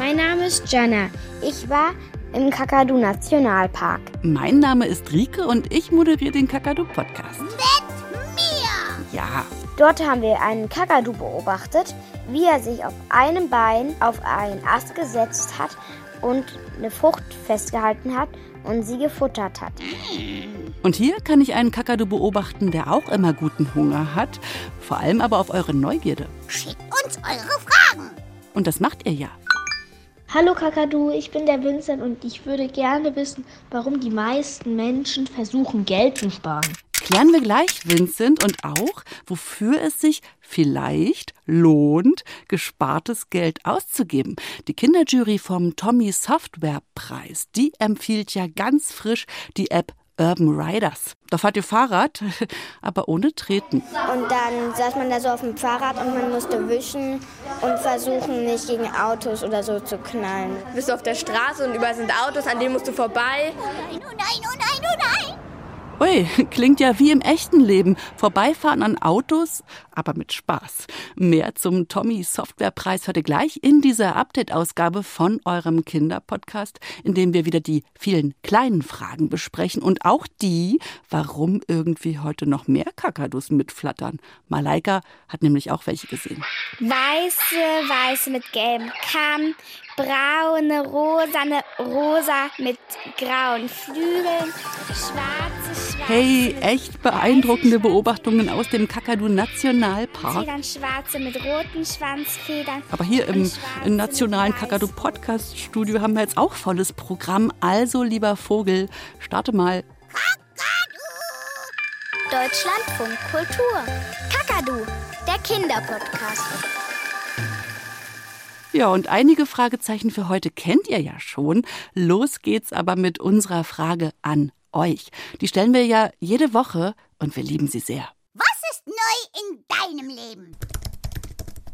Mein Name ist Jana. Ich war im Kakadu Nationalpark. Mein Name ist Rike und ich moderiere den Kakadu Podcast. Mit mir! Ja. Dort haben wir einen Kakadu beobachtet, wie er sich auf einem Bein auf einen Ast gesetzt hat und eine Frucht festgehalten hat und sie gefuttert hat. Und hier kann ich einen Kakadu beobachten, der auch immer guten Hunger hat, vor allem aber auf eure Neugierde. Schickt uns eure Fragen. Und das macht ihr ja. Hallo Kakadu, ich bin der Vincent und ich würde gerne wissen, warum die meisten Menschen versuchen, Geld zu sparen. Klären wir gleich, Vincent, und auch, wofür es sich vielleicht lohnt, gespartes Geld auszugeben. Die Kinderjury vom Tommy Software Preis, die empfiehlt ja ganz frisch die App Urban Riders. Da fahrt ihr Fahrrad, aber ohne Treten. Und dann saß man da so auf dem Fahrrad und man musste wischen und versuchen, nicht gegen Autos oder so zu knallen. Du bist auf der Straße und überall sind Autos, an denen musst du vorbei. Nein, oh nein, oh nein, oh nein. Ui, klingt ja wie im echten Leben. Vorbeifahren an Autos, aber mit Spaß. Mehr zum Tommy Softwarepreis heute gleich in dieser Update-Ausgabe von eurem Kinderpodcast, in dem wir wieder die vielen kleinen Fragen besprechen und auch die, warum irgendwie heute noch mehr Kakadus mitflattern. Malaika hat nämlich auch welche gesehen. Weiße, weiße mit gelbem Kamm, braune, rosane, rosa mit grauen Flügeln, schwarze. Hey, echt beeindruckende Beobachtungen aus dem Kakadu Nationalpark. Federn, schwarze mit roten Schwanzfedern. Aber hier im, im Nationalen Kakadu Podcast Studio haben wir jetzt auch volles Programm. Also, lieber Vogel, starte mal. Deutschlandfunk Kultur. Kakadu, der Kinderpodcast. Ja, und einige Fragezeichen für heute kennt ihr ja schon. Los geht's aber mit unserer Frage an euch. Die stellen wir ja jede Woche und wir lieben sie sehr. Was ist neu in deinem Leben?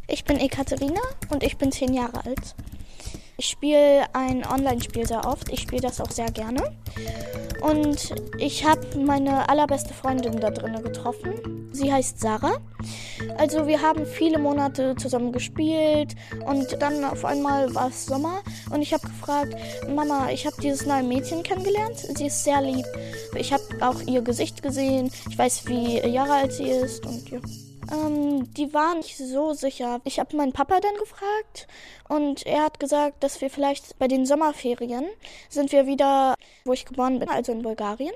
Ich bin Ekaterina und ich bin zehn Jahre alt. Ich spiele ein Online-Spiel sehr oft. Ich spiele das auch sehr gerne. Und ich habe meine allerbeste Freundin da drinnen getroffen. Sie heißt Sarah. Also wir haben viele Monate zusammen gespielt und dann auf einmal war es Sommer und ich habe gefragt, Mama, ich habe dieses neue Mädchen kennengelernt. Sie ist sehr lieb. Ich habe auch ihr Gesicht gesehen. Ich weiß, wie Jahre alt sie ist und ja. Ähm, die waren nicht so sicher. Ich habe meinen Papa dann gefragt und er hat gesagt, dass wir vielleicht bei den Sommerferien sind wir wieder, wo ich geboren bin, also in Bulgarien.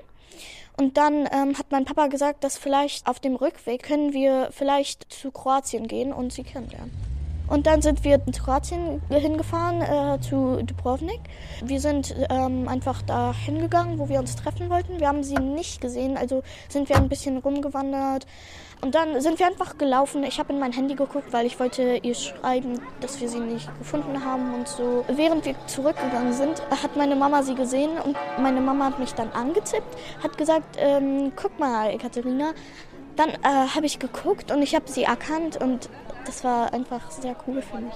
Und dann ähm, hat mein Papa gesagt, dass vielleicht auf dem Rückweg können wir vielleicht zu Kroatien gehen und sie kennenlernen. Und dann sind wir in Kroatien hingefahren äh, zu Dubrovnik. Wir sind ähm, einfach da hingegangen, wo wir uns treffen wollten. Wir haben sie nicht gesehen, also sind wir ein bisschen rumgewandert. Und dann sind wir einfach gelaufen. Ich habe in mein Handy geguckt, weil ich wollte ihr schreiben, dass wir sie nicht gefunden haben und so. Während wir zurückgegangen sind, hat meine Mama sie gesehen und meine Mama hat mich dann angetippt, hat gesagt, ähm, guck mal, Ekaterina. Dann äh, habe ich geguckt und ich habe sie erkannt und das war einfach sehr cool für mich.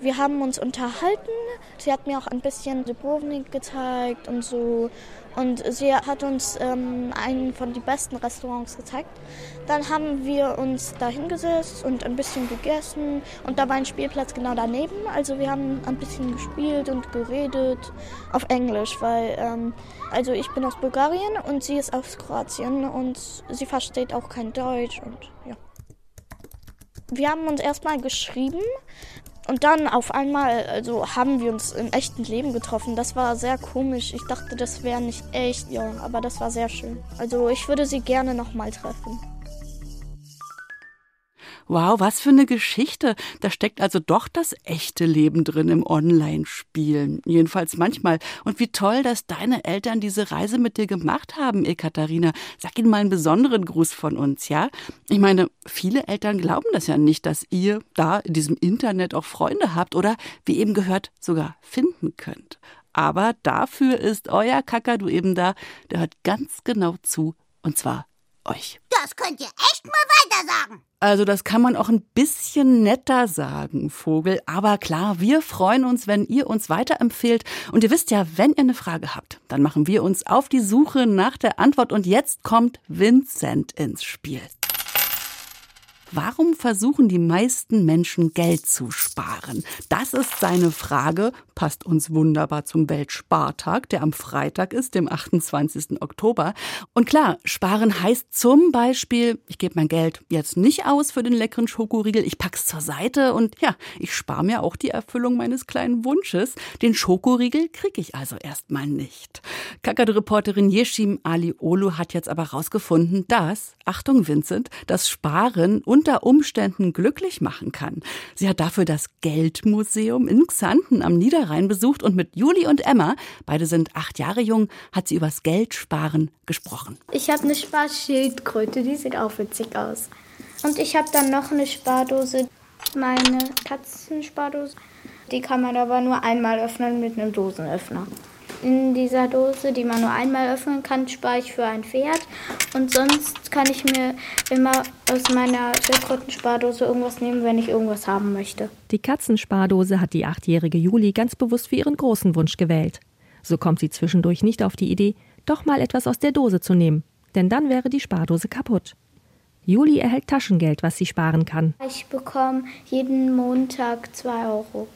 Wir haben uns unterhalten. Sie hat mir auch ein bisschen Dubrovnik gezeigt und so. Und sie hat uns ähm, einen von den besten Restaurants gezeigt. Dann haben wir uns da hingesetzt und ein bisschen gegessen. Und da war ein Spielplatz genau daneben. Also wir haben ein bisschen gespielt und geredet auf Englisch, weil ähm, also ich bin aus Bulgarien und sie ist aus Kroatien und sie versteht auch kein Deutsch und ja. Wir haben uns erstmal geschrieben und dann auf einmal, also haben wir uns im echten Leben getroffen. Das war sehr komisch. Ich dachte, das wäre nicht echt, ja, aber das war sehr schön. Also ich würde sie gerne nochmal treffen. Wow, was für eine Geschichte. Da steckt also doch das echte Leben drin im Online-Spielen. Jedenfalls manchmal. Und wie toll, dass deine Eltern diese Reise mit dir gemacht haben, Ekaterina. Sag ihnen mal einen besonderen Gruß von uns, ja? Ich meine, viele Eltern glauben das ja nicht, dass ihr da in diesem Internet auch Freunde habt oder, wie eben gehört, sogar finden könnt. Aber dafür ist euer Kakadu eben da. Der hört ganz genau zu. Und zwar euch. Das könnt ihr echt mal weiter sagen. Also das kann man auch ein bisschen netter sagen, Vogel. Aber klar, wir freuen uns, wenn ihr uns weiterempfehlt. Und ihr wisst ja, wenn ihr eine Frage habt, dann machen wir uns auf die Suche nach der Antwort. Und jetzt kommt Vincent ins Spiel. Warum versuchen die meisten Menschen Geld zu sparen? Das ist seine Frage, passt uns wunderbar zum Weltspartag, der am Freitag ist, dem 28. Oktober. Und klar, sparen heißt zum Beispiel, ich gebe mein Geld jetzt nicht aus für den leckeren Schokoriegel, ich pack's zur Seite und ja, ich spare mir auch die Erfüllung meines kleinen Wunsches. Den Schokoriegel kriege ich also erstmal nicht. Kakadu-Reporterin Yeshim Ali Olu hat jetzt aber herausgefunden, dass, Achtung Vincent, das Sparen unter Umständen glücklich machen kann. Sie hat dafür das Geldmuseum in Xanten am Niederrhein besucht und mit Juli und Emma, beide sind acht Jahre jung, hat sie übers Geldsparen gesprochen. Ich habe eine Sparschildkröte, die sieht auch witzig aus. Und ich habe dann noch eine Spardose, meine Katzenspardose. Die kann man aber nur einmal öffnen mit einem Dosenöffner. In dieser Dose, die man nur einmal öffnen kann, spare ich für ein Pferd. Und sonst kann ich mir immer aus meiner Schildkrötenspardose irgendwas nehmen, wenn ich irgendwas haben möchte. Die Katzenspardose hat die achtjährige Juli ganz bewusst für ihren großen Wunsch gewählt. So kommt sie zwischendurch nicht auf die Idee, doch mal etwas aus der Dose zu nehmen, denn dann wäre die Spardose kaputt. Juli erhält Taschengeld, was sie sparen kann. Ich bekomme jeden Montag 2 Euro.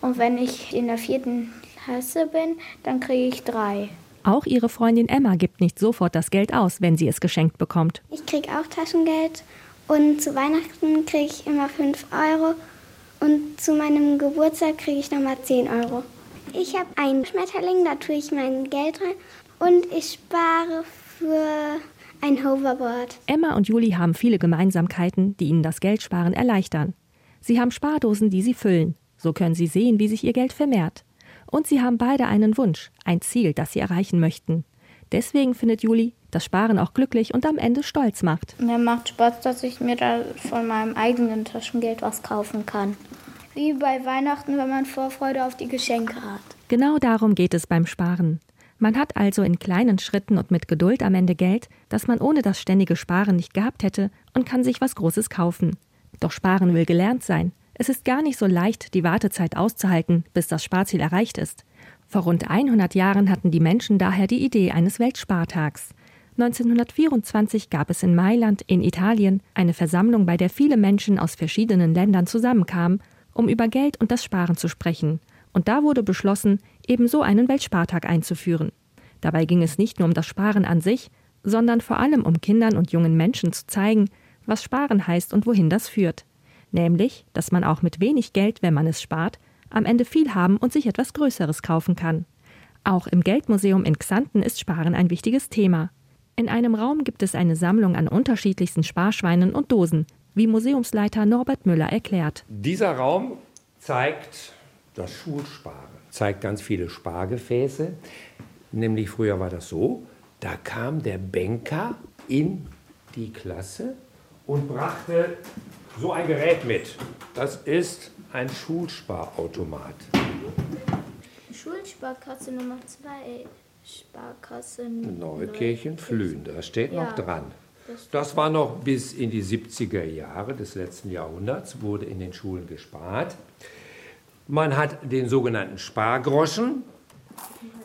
Und wenn ich in der vierten Klasse bin, dann kriege ich drei. Auch ihre Freundin Emma gibt nicht sofort das Geld aus, wenn sie es geschenkt bekommt. Ich kriege auch Taschengeld und zu Weihnachten kriege ich immer 5 Euro und zu meinem Geburtstag kriege ich nochmal 10 Euro. Ich habe einen Schmetterling, da tue ich mein Geld rein und ich spare für ein Hoverboard. Emma und Juli haben viele Gemeinsamkeiten, die ihnen das Geldsparen erleichtern. Sie haben Spardosen, die sie füllen. So können sie sehen, wie sich ihr Geld vermehrt. Und sie haben beide einen Wunsch, ein Ziel, das sie erreichen möchten. Deswegen findet Juli, dass Sparen auch glücklich und am Ende stolz macht. Mir macht Spaß, dass ich mir da von meinem eigenen Taschengeld was kaufen kann. Wie bei Weihnachten, wenn man Vorfreude auf die Geschenke hat. Genau darum geht es beim Sparen. Man hat also in kleinen Schritten und mit Geduld am Ende Geld, das man ohne das ständige Sparen nicht gehabt hätte und kann sich was Großes kaufen. Doch Sparen will gelernt sein. Es ist gar nicht so leicht, die Wartezeit auszuhalten, bis das Sparziel erreicht ist. Vor rund 100 Jahren hatten die Menschen daher die Idee eines Weltspartags. 1924 gab es in Mailand in Italien eine Versammlung, bei der viele Menschen aus verschiedenen Ländern zusammenkamen, um über Geld und das Sparen zu sprechen. Und da wurde beschlossen, ebenso einen Weltspartag einzuführen. Dabei ging es nicht nur um das Sparen an sich, sondern vor allem um Kindern und jungen Menschen zu zeigen, was Sparen heißt und wohin das führt nämlich, dass man auch mit wenig Geld, wenn man es spart, am Ende viel haben und sich etwas Größeres kaufen kann. Auch im Geldmuseum in Xanten ist Sparen ein wichtiges Thema. In einem Raum gibt es eine Sammlung an unterschiedlichsten Sparschweinen und Dosen, wie Museumsleiter Norbert Müller erklärt. Dieser Raum zeigt das Schulsparen, zeigt ganz viele Spargefäße. Nämlich früher war das so, da kam der Banker in die Klasse und brachte so ein Gerät mit. Das ist ein Schulsparautomat. Schulsparkasse Nummer 2, Sparkasse Neukirchen, Flühen, da steht Ja. noch dran. Das war noch bis in die 70er Jahre des letzten Jahrhunderts, wurde in den Schulen gespart. Man hat den sogenannten Spargroschen.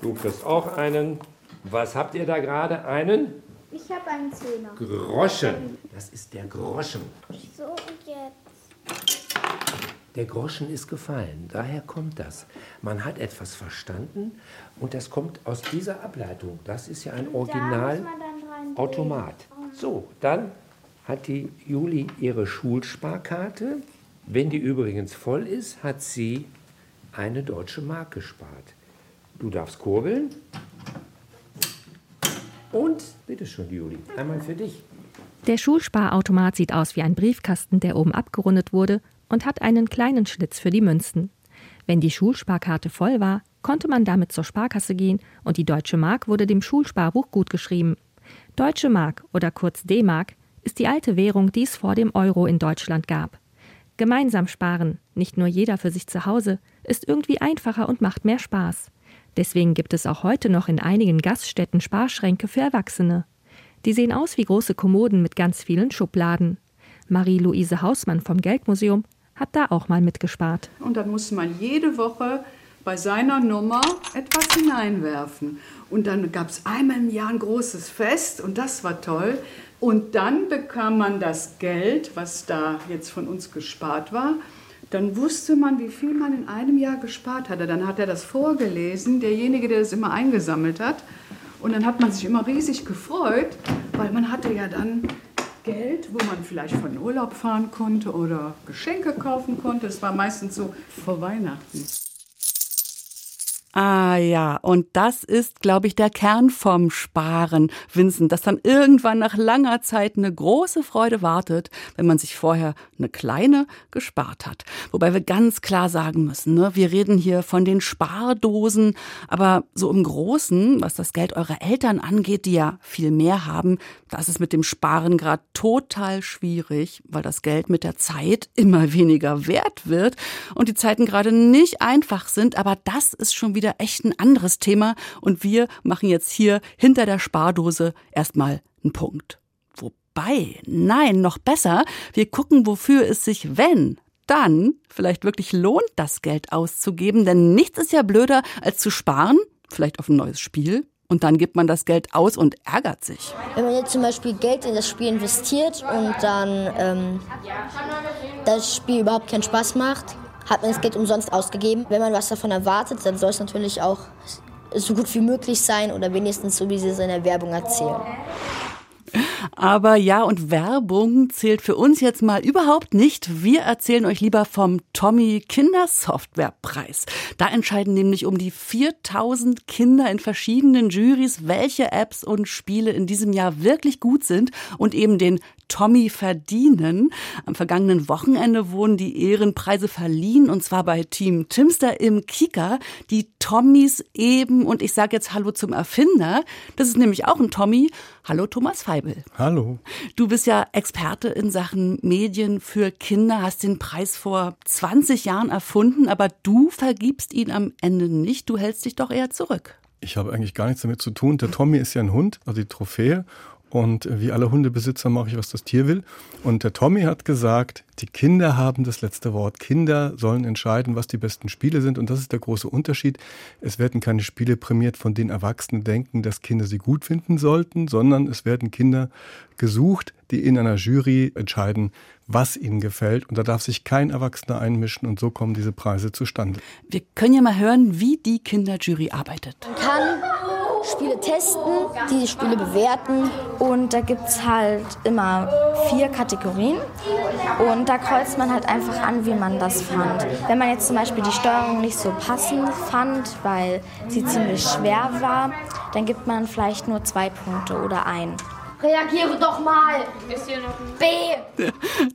Du kriegst auch einen. Was habt ihr da gerade? Einen Ich habe einen Zehner. Groschen. Das ist der Groschen. So, und jetzt. Der Groschen ist gefallen, daher kommt das. Man hat etwas verstanden und das kommt aus dieser Ableitung. Das ist ja ein Original Automat. So, dann hat die Juli ihre Schulsparkarte. Wenn die übrigens voll ist, hat sie eine deutsche Mark gespart. Du darfst kurbeln. Und bitteschön, Juli, einmal für dich. Der Schulsparautomat sieht aus wie ein Briefkasten, der oben abgerundet wurde und hat einen kleinen Schlitz für die Münzen. Wenn die Schulsparkarte voll war, konnte man damit zur Sparkasse gehen und die Deutsche Mark wurde dem Schulsparbuch gutgeschrieben. Deutsche Mark oder kurz D-Mark ist die alte Währung, die es vor dem Euro in Deutschland gab. Gemeinsam sparen, nicht nur jeder für sich zu Hause, ist irgendwie einfacher und macht mehr Spaß. Deswegen gibt es auch heute noch in einigen Gaststätten Sparschränke für Erwachsene. Die sehen aus wie große Kommoden mit ganz vielen Schubladen. Marie-Louise Hausmann vom Geldmuseum hat da auch mal mitgespart. Und dann musste man jede Woche bei seiner Nummer etwas hineinwerfen. Und dann gab es einmal im Jahr ein großes Fest und das war toll. Und dann bekam man das Geld, was da jetzt von uns gespart war. Dann wusste man, wie viel man in einem Jahr gespart hatte. Dann hat er das vorgelesen, derjenige, der das immer eingesammelt hat. Und dann hat man sich immer riesig gefreut, weil man hatte ja dann Geld, wo man vielleicht von Urlaub fahren konnte oder Geschenke kaufen konnte. Es war meistens so vor Weihnachten. Ah ja, und das ist, glaube ich, der Kern vom Sparen, Vincent, dass dann irgendwann nach langer Zeit eine große Freude wartet, wenn man sich vorher eine kleine gespart hat. Wobei wir ganz klar sagen müssen, ne, wir reden hier von den Spardosen, aber so im Großen, was das Geld eurer Eltern angeht, die ja viel mehr haben, das ist mit dem Sparen gerade total schwierig, weil das Geld mit der Zeit immer weniger wert wird und die Zeiten gerade nicht einfach sind, aber das ist schon wieder wieder echt ein anderes Thema und wir machen jetzt hier hinter der Spardose erstmal einen Punkt. Wobei, nein, noch besser, wir gucken, wofür es sich, wenn dann vielleicht wirklich lohnt, das Geld auszugeben, denn nichts ist ja blöder als zu sparen, vielleicht auf ein neues Spiel, und dann gibt man das Geld aus und ärgert sich. Wenn man jetzt zum Beispiel Geld in das Spiel investiert und dann ähm, das Spiel überhaupt keinen Spaß macht, hat man das Geld umsonst ausgegeben. Wenn man was davon erwartet, dann soll es natürlich auch so gut wie möglich sein oder wenigstens so, wie sie es in der Werbung erzählen. Aber ja, und Werbung zählt für uns jetzt mal überhaupt nicht. Wir erzählen euch lieber vom Tommy Kindersoftwarepreis. Da entscheiden nämlich um die 4000 Kinder in verschiedenen Juries, welche Apps und Spiele in diesem Jahr wirklich gut sind und eben den Tommy verdienen. Am vergangenen Wochenende wurden die Ehrenpreise verliehen und zwar bei Team Timster im Kika. Die Tommys eben und ich sage jetzt Hallo zum Erfinder. Das ist nämlich auch ein Tommy. Hallo Thomas Feibel. Hallo. Du bist ja Experte in Sachen Medien für Kinder, hast den Preis vor 20 Jahren erfunden, aber du vergibst ihn am Ende nicht. Du hältst dich doch eher zurück. Ich habe eigentlich gar nichts damit zu tun. Der Tommy ist ja ein Hund, also die Trophäe. Und wie alle Hundebesitzer mache ich, was das Tier will. Und der Tommy hat gesagt, die Kinder haben das letzte Wort. Kinder sollen entscheiden, was die besten Spiele sind. Und das ist der große Unterschied. Es werden keine Spiele prämiert, von denen Erwachsene denken, dass Kinder sie gut finden sollten, sondern es werden Kinder gesucht, die in einer Jury entscheiden, was ihnen gefällt. Und da darf sich kein Erwachsener einmischen. Und so kommen diese Preise zustande. Wir können ja mal hören, wie die Kinderjury arbeitet. Man kann Spiele testen, die Spiele bewerten. Und da gibt es halt immer vier Kategorien. Und da kreuzt man halt einfach an, wie man das fand. Wenn man jetzt zum Beispiel die Steuerung nicht so passend fand, weil sie ziemlich schwer war, dann gibt man vielleicht nur zwei Punkte oder ein. Reagiere doch mal. Ist hier noch ein B.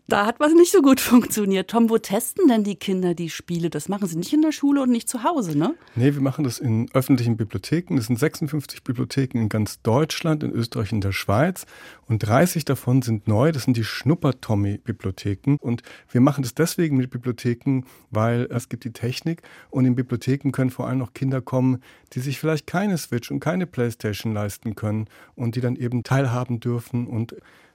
Da hat was nicht so gut funktioniert. Tom, wo testen denn die Kinder die Spiele? Das machen sie nicht in der Schule und nicht zu Hause, ne? Nee, wir machen das in öffentlichen Bibliotheken. Es sind 56 Bibliotheken in ganz Deutschland, in Österreich und der Schweiz. Und 30 davon sind neu. Das sind die Schnupper-Tommy-Bibliotheken. Und wir machen das deswegen mit Bibliotheken, weil es gibt die Technik. Und in Bibliotheken können vor allem auch Kinder kommen, die sich vielleicht keine Switch und keine Playstation leisten können und die dann eben teilhaben dürfen und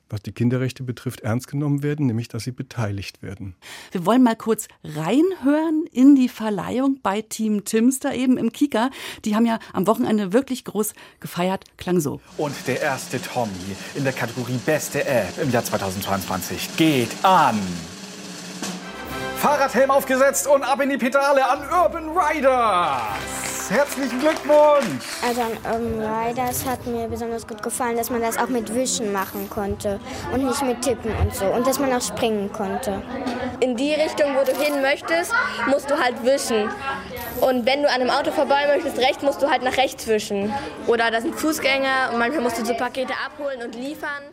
was die Kinderrechte betrifft, ernst genommen werden, nämlich dass sie beteiligt werden. Wir wollen mal kurz reinhören in die Verleihung bei Team Timster eben im Kika. Die haben ja am Wochenende wirklich groß gefeiert, klang so. Und der erste Tommy in der Kategorie Beste App im Jahr 2022 geht an. Fahrradhelm aufgesetzt und ab in die Pedale an Urban Riders. Herzlichen Glückwunsch! Also an Urban Riders hat mir besonders gut gefallen, dass man das auch mit Wischen machen konnte und nicht mit Tippen und so. Und dass man auch springen konnte. In die Richtung, wo du hin möchtest, musst du halt wischen. Und wenn du an einem Auto vorbei möchtest, rechts, musst du halt nach rechts wischen. Oder da sind Fußgänger und manchmal musst du so Pakete abholen und liefern.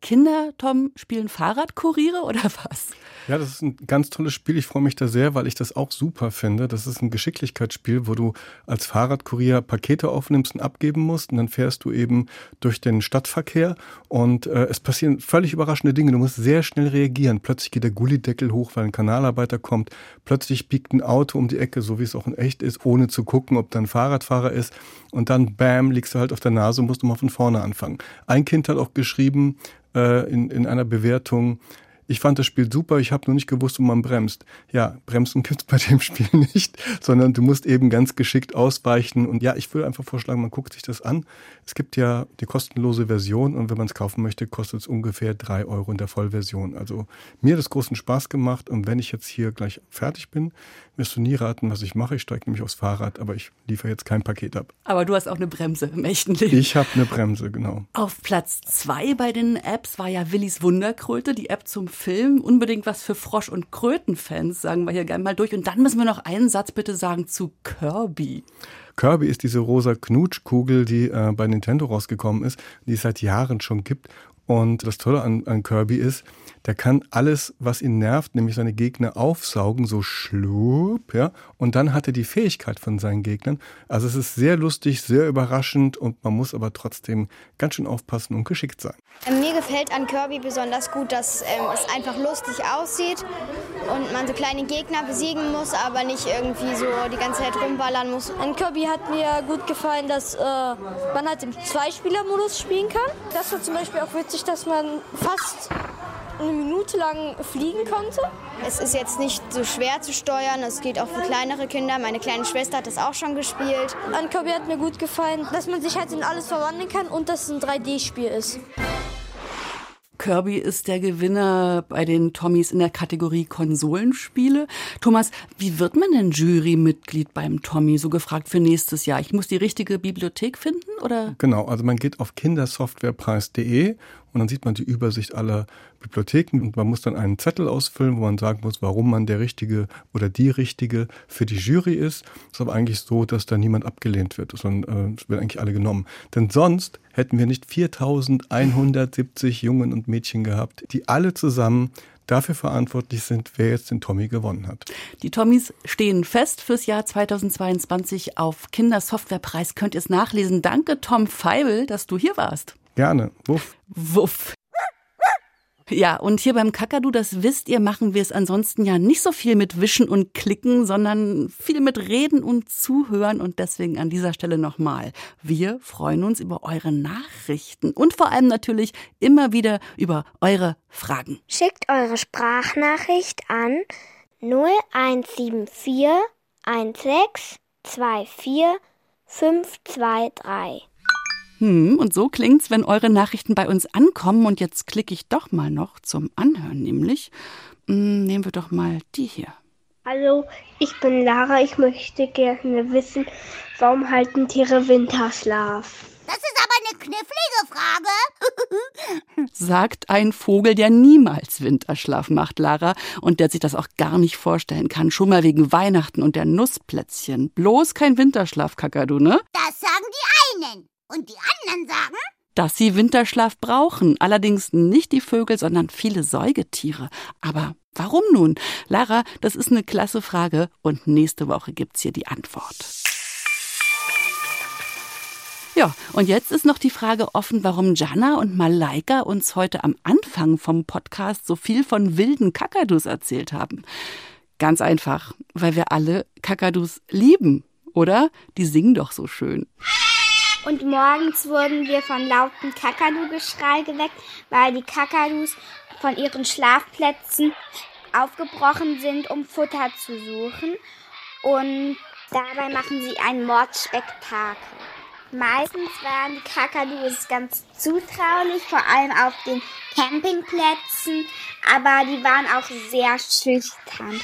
Kinder, Tom, spielen Fahrradkuriere oder was? Ja, das ist ein ganz tolles Spiel. Ich freue mich da sehr, weil ich das auch super finde. Das ist ein Geschicklichkeitsspiel, wo du als Fahrradkurier Pakete aufnimmst und abgeben musst. Und dann fährst du eben durch den Stadtverkehr und äh, es passieren völlig überraschende Dinge. Du musst sehr schnell reagieren. Plötzlich geht der Gullideckel hoch, weil ein Kanalarbeiter kommt. Plötzlich biegt ein Auto um die Ecke, so wie es auch in echt ist, ohne zu gucken, ob da ein Fahrradfahrer ist. Und dann, bam, liegst du halt auf der Nase und musst du mal von vorne anfangen. Ein Kind hat auch geschrieben äh, in, in einer Bewertung, ich fand das Spiel super, ich habe nur nicht gewusst, wo man bremst. Ja, bremsen gibt's bei dem Spiel nicht, sondern du musst eben ganz geschickt ausweichen. Und ja, ich würde einfach vorschlagen, man guckt sich das an. Es gibt ja die kostenlose Version und wenn man es kaufen möchte, kostet es ungefähr drei Euro in der Vollversion. Also mir hat es großen Spaß gemacht und wenn ich jetzt hier gleich fertig bin, wirst du nie raten, was ich mache. Ich steige nämlich aufs Fahrrad, aber ich liefere jetzt kein Paket ab. Aber du hast auch eine Bremse im echten Leben. Ich habe eine Bremse, genau. Auf Platz zwei bei den Apps war ja Willis Wunderkröte, die App zum Film. Unbedingt was für Frosch- und Krötenfans, sagen wir hier gerne mal durch. Und dann müssen wir noch einen Satz bitte sagen zu Kirby. Kirby ist diese rosa Knutschkugel, die äh, bei Nintendo rausgekommen ist, die es seit Jahren schon gibt. Und das Tolle an, an Kirby ist, der kann alles, was ihn nervt, nämlich seine Gegner aufsaugen, so schlupp, ja. Und dann hat er die Fähigkeit von seinen Gegnern. Also es ist sehr lustig, sehr überraschend und man muss aber trotzdem ganz schön aufpassen und geschickt sein. Ähm, mir gefällt an Kirby besonders gut, dass ähm, es einfach lustig aussieht und man so kleine Gegner besiegen muss, aber nicht irgendwie so die ganze Zeit rumballern muss. An Kirby hat mir gut gefallen, dass äh, man halt im Zweispieler-Modus spielen kann. Das war zum Beispiel auch witzig, dass man fast eine Minute lang fliegen konnte. Es ist jetzt nicht so schwer zu steuern, es geht auch für kleinere Kinder. Meine kleine Schwester hat das auch schon gespielt. An Kirby hat mir gut gefallen, dass man sich halt in alles verwandeln kann und dass es ein 3D-Spiel ist. Kirby ist der Gewinner bei den Tommys in der Kategorie Konsolenspiele. Thomas, wie wird man denn Jurymitglied beim Tommy? So gefragt für nächstes Jahr. Ich muss die richtige Bibliothek finden, oder? Genau, also man geht auf kindersoftwarepreis.de und dann sieht man die Übersicht aller Bibliotheken und man muss dann einen Zettel ausfüllen, wo man sagen muss, warum man der Richtige oder die Richtige für die Jury ist. Das ist aber eigentlich so, dass da niemand abgelehnt wird, sondern äh, es werden eigentlich alle genommen. Denn sonst hätten wir nicht 4170 Jungen und Mädchen gehabt, die alle zusammen dafür verantwortlich sind, wer jetzt den Tommy gewonnen hat. Die Tommys stehen fest fürs Jahr 2022 auf Kindersoftwarepreis. Könnt ihr es nachlesen. Danke, Tom Feibel, dass du hier warst. Gerne. Wuff. Wuff. Ja, und hier beim Kakadu, das wisst ihr, machen wir es ansonsten ja nicht so viel mit Wischen und Klicken, sondern viel mit Reden und Zuhören. Und deswegen an dieser Stelle nochmal. Wir freuen uns über eure Nachrichten und vor allem natürlich immer wieder über eure Fragen. Schickt eure Sprachnachricht an 0174 16 24 523. Hm, und so klingt's, wenn eure Nachrichten bei uns ankommen. Und jetzt klicke ich doch mal noch zum Anhören, nämlich. Hm, nehmen wir doch mal die hier. Hallo, ich bin Lara. Ich möchte gerne wissen, warum halten Tiere Winterschlaf? Das ist aber eine knifflige Frage. Sagt ein Vogel, der niemals Winterschlaf macht, Lara, und der sich das auch gar nicht vorstellen kann. Schon mal wegen Weihnachten und der Nussplätzchen. Bloß kein Winterschlaf, Kakadu, ne? Das sagen die einen. Und die anderen sagen? Dass sie Winterschlaf brauchen. Allerdings nicht die Vögel, sondern viele Säugetiere. Aber warum nun? Lara, das ist eine klasse Frage und nächste Woche gibt's hier die Antwort. Ja, und jetzt ist noch die Frage offen, warum Jana und Malaika uns heute am Anfang vom Podcast so viel von wilden Kakadus erzählt haben. Ganz einfach, weil wir alle Kakadus lieben, oder? Die singen doch so schön. Und morgens wurden wir von lautem Kakadu-Geschrei geweckt, weil die Kakadus von ihren Schlafplätzen aufgebrochen sind, um Futter zu suchen. Und dabei machen sie ein Mordspektakel. Meistens waren die Kakadus ganz zutraulich, vor allem auf den Campingplätzen, aber die waren auch sehr schüchtern.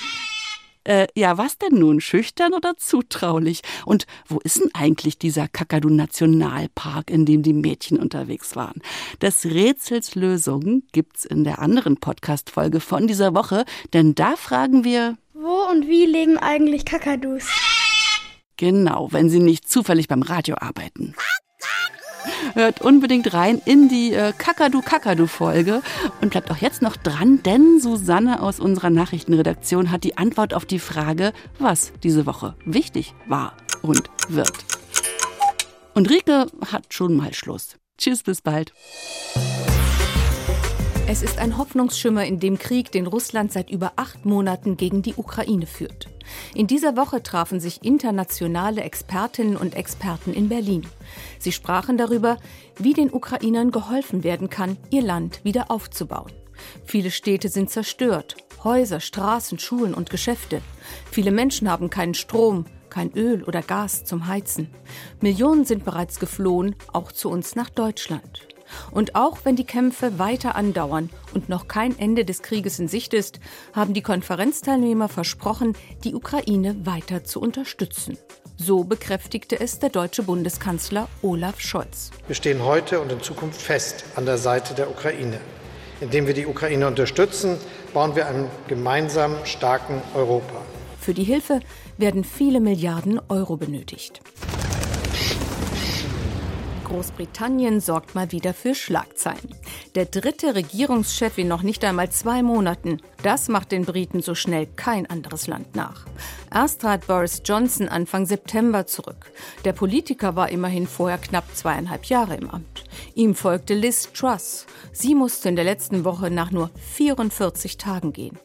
Äh, ja, was denn nun? Schüchtern oder zutraulich? Und wo ist denn eigentlich dieser Kakadu-Nationalpark, in dem die Mädchen unterwegs waren? Des Rätsels Lösung gibt's in der anderen Podcast-Folge von dieser Woche, denn da fragen wir, Wo und wie leben eigentlich Kakadus? Genau, wenn Sie nicht zufällig beim Radio arbeiten. Hört unbedingt rein in die äh, Kakadu Kakadu Folge und bleibt auch jetzt noch dran, denn Susanne aus unserer Nachrichtenredaktion hat die Antwort auf die Frage, was diese Woche wichtig war und wird. Und Rike hat schon mal Schluss. Tschüss, bis bald. Es ist ein Hoffnungsschimmer in dem Krieg, den Russland seit über acht Monaten gegen die Ukraine führt. In dieser Woche trafen sich internationale Expertinnen und Experten in Berlin. Sie sprachen darüber, wie den Ukrainern geholfen werden kann, ihr Land wieder aufzubauen. Viele Städte sind zerstört. Häuser, Straßen, Schulen und Geschäfte. Viele Menschen haben keinen Strom, kein Öl oder Gas zum Heizen. Millionen sind bereits geflohen, auch zu uns nach Deutschland. Und auch wenn die Kämpfe weiter andauern und noch kein Ende des Krieges in Sicht ist, haben die Konferenzteilnehmer versprochen, die Ukraine weiter zu unterstützen. So bekräftigte es der deutsche Bundeskanzler Olaf Scholz. Wir stehen heute und in Zukunft fest an der Seite der Ukraine. Indem wir die Ukraine unterstützen, bauen wir einen gemeinsam starken Europa. Für die Hilfe werden viele Milliarden Euro benötigt. Großbritannien sorgt mal wieder für Schlagzeilen. Der dritte Regierungschef in noch nicht einmal zwei Monaten. Das macht den Briten so schnell kein anderes Land nach. Erst trat Boris Johnson Anfang September zurück. Der Politiker war immerhin vorher knapp zweieinhalb Jahre im Amt. Ihm folgte Liz Truss. Sie musste in der letzten Woche nach nur 44 Tagen gehen.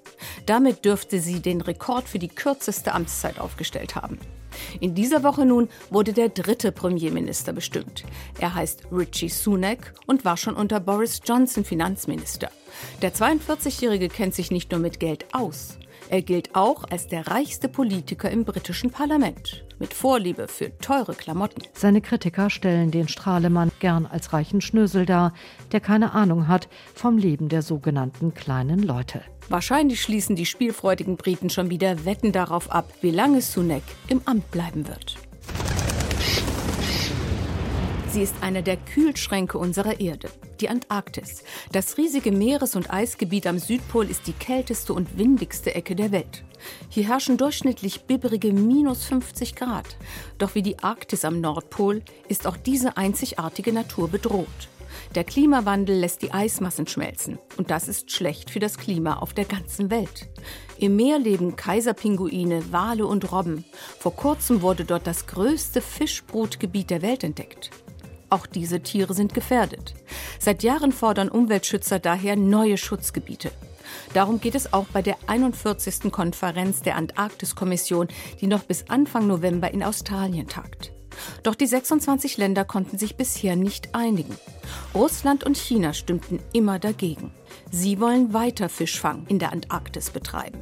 Damit dürfte sie den Rekord für die kürzeste Amtszeit aufgestellt haben. In dieser Woche nun wurde der dritte Premierminister bestimmt. Er heißt Richie Sunak und war schon unter Boris Johnson Finanzminister. Der 42-Jährige kennt sich nicht nur mit Geld aus. Er gilt auch als der reichste Politiker im britischen Parlament, mit Vorliebe für teure Klamotten. Seine Kritiker stellen den Strahlemann gern als reichen Schnösel dar, der keine Ahnung hat vom Leben der sogenannten kleinen Leute. Wahrscheinlich schließen die spielfreudigen Briten schon wieder Wetten darauf ab, wie lange Sunak im Amt bleiben wird. Sie ist einer der Kühlschränke unserer Erde, die Antarktis. Das riesige Meeres- und Eisgebiet am Südpol ist die kälteste und windigste Ecke der Welt. Hier herrschen durchschnittlich bibberige minus 50 Grad. Doch wie die Arktis am Nordpol ist auch diese einzigartige Natur bedroht. Der Klimawandel lässt die Eismassen schmelzen und das ist schlecht für das Klima auf der ganzen Welt. Im Meer leben Kaiserpinguine, Wale und Robben. Vor kurzem wurde dort das größte Fischbrutgebiet der Welt entdeckt. Auch diese Tiere sind gefährdet. Seit Jahren fordern Umweltschützer daher neue Schutzgebiete. Darum geht es auch bei der 41. Konferenz der Antarktiskommission, die noch bis Anfang November in Australien tagt. Doch die 26 Länder konnten sich bisher nicht einigen. Russland und China stimmten immer dagegen. Sie wollen weiter Fischfang in der Antarktis betreiben.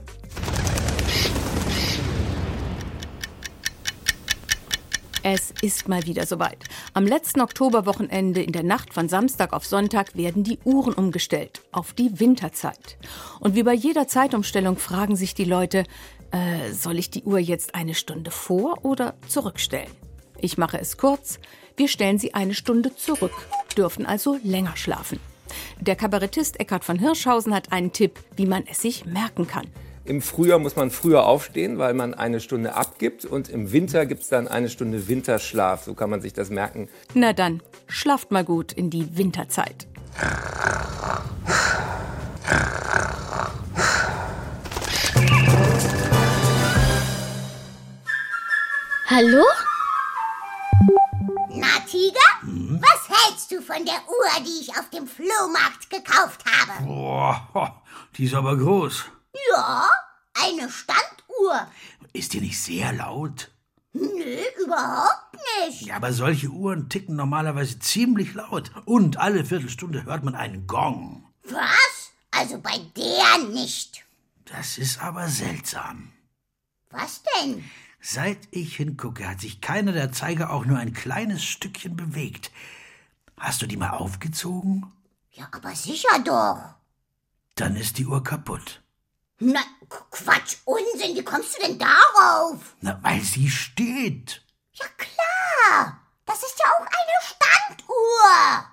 Es ist mal wieder soweit. Am letzten Oktoberwochenende in der Nacht von Samstag auf Sonntag werden die Uhren umgestellt auf die Winterzeit. Und wie bei jeder Zeitumstellung fragen sich die Leute, äh, soll ich die Uhr jetzt eine Stunde vor oder zurückstellen? Ich mache es kurz. Wir stellen sie eine Stunde zurück, dürfen also länger schlafen. Der Kabarettist Eckhard von Hirschhausen hat einen Tipp, wie man es sich merken kann. Im Frühjahr muss man früher aufstehen, weil man eine Stunde abgibt. Und im Winter gibt es dann eine Stunde Winterschlaf. So kann man sich das merken. Na dann, schlaft mal gut in die Winterzeit. Hallo? Na, Tiger? Was hältst du von der Uhr, die ich auf dem Flohmarkt gekauft habe? Boah, die ist aber groß. Ja, eine Standuhr. Ist die nicht sehr laut? Nö, überhaupt nicht. Ja, aber solche Uhren ticken normalerweise ziemlich laut. Und alle Viertelstunde hört man einen Gong. Was? Also bei der nicht. Das ist aber seltsam. Was denn? Seit ich hingucke, hat sich keiner der Zeiger auch nur ein kleines Stückchen bewegt. Hast du die mal aufgezogen? Ja, aber sicher doch. Dann ist die Uhr kaputt. Na, Quatsch, Unsinn, wie kommst du denn darauf? Na, weil sie steht. Ja klar, das ist ja auch eine Standuhr.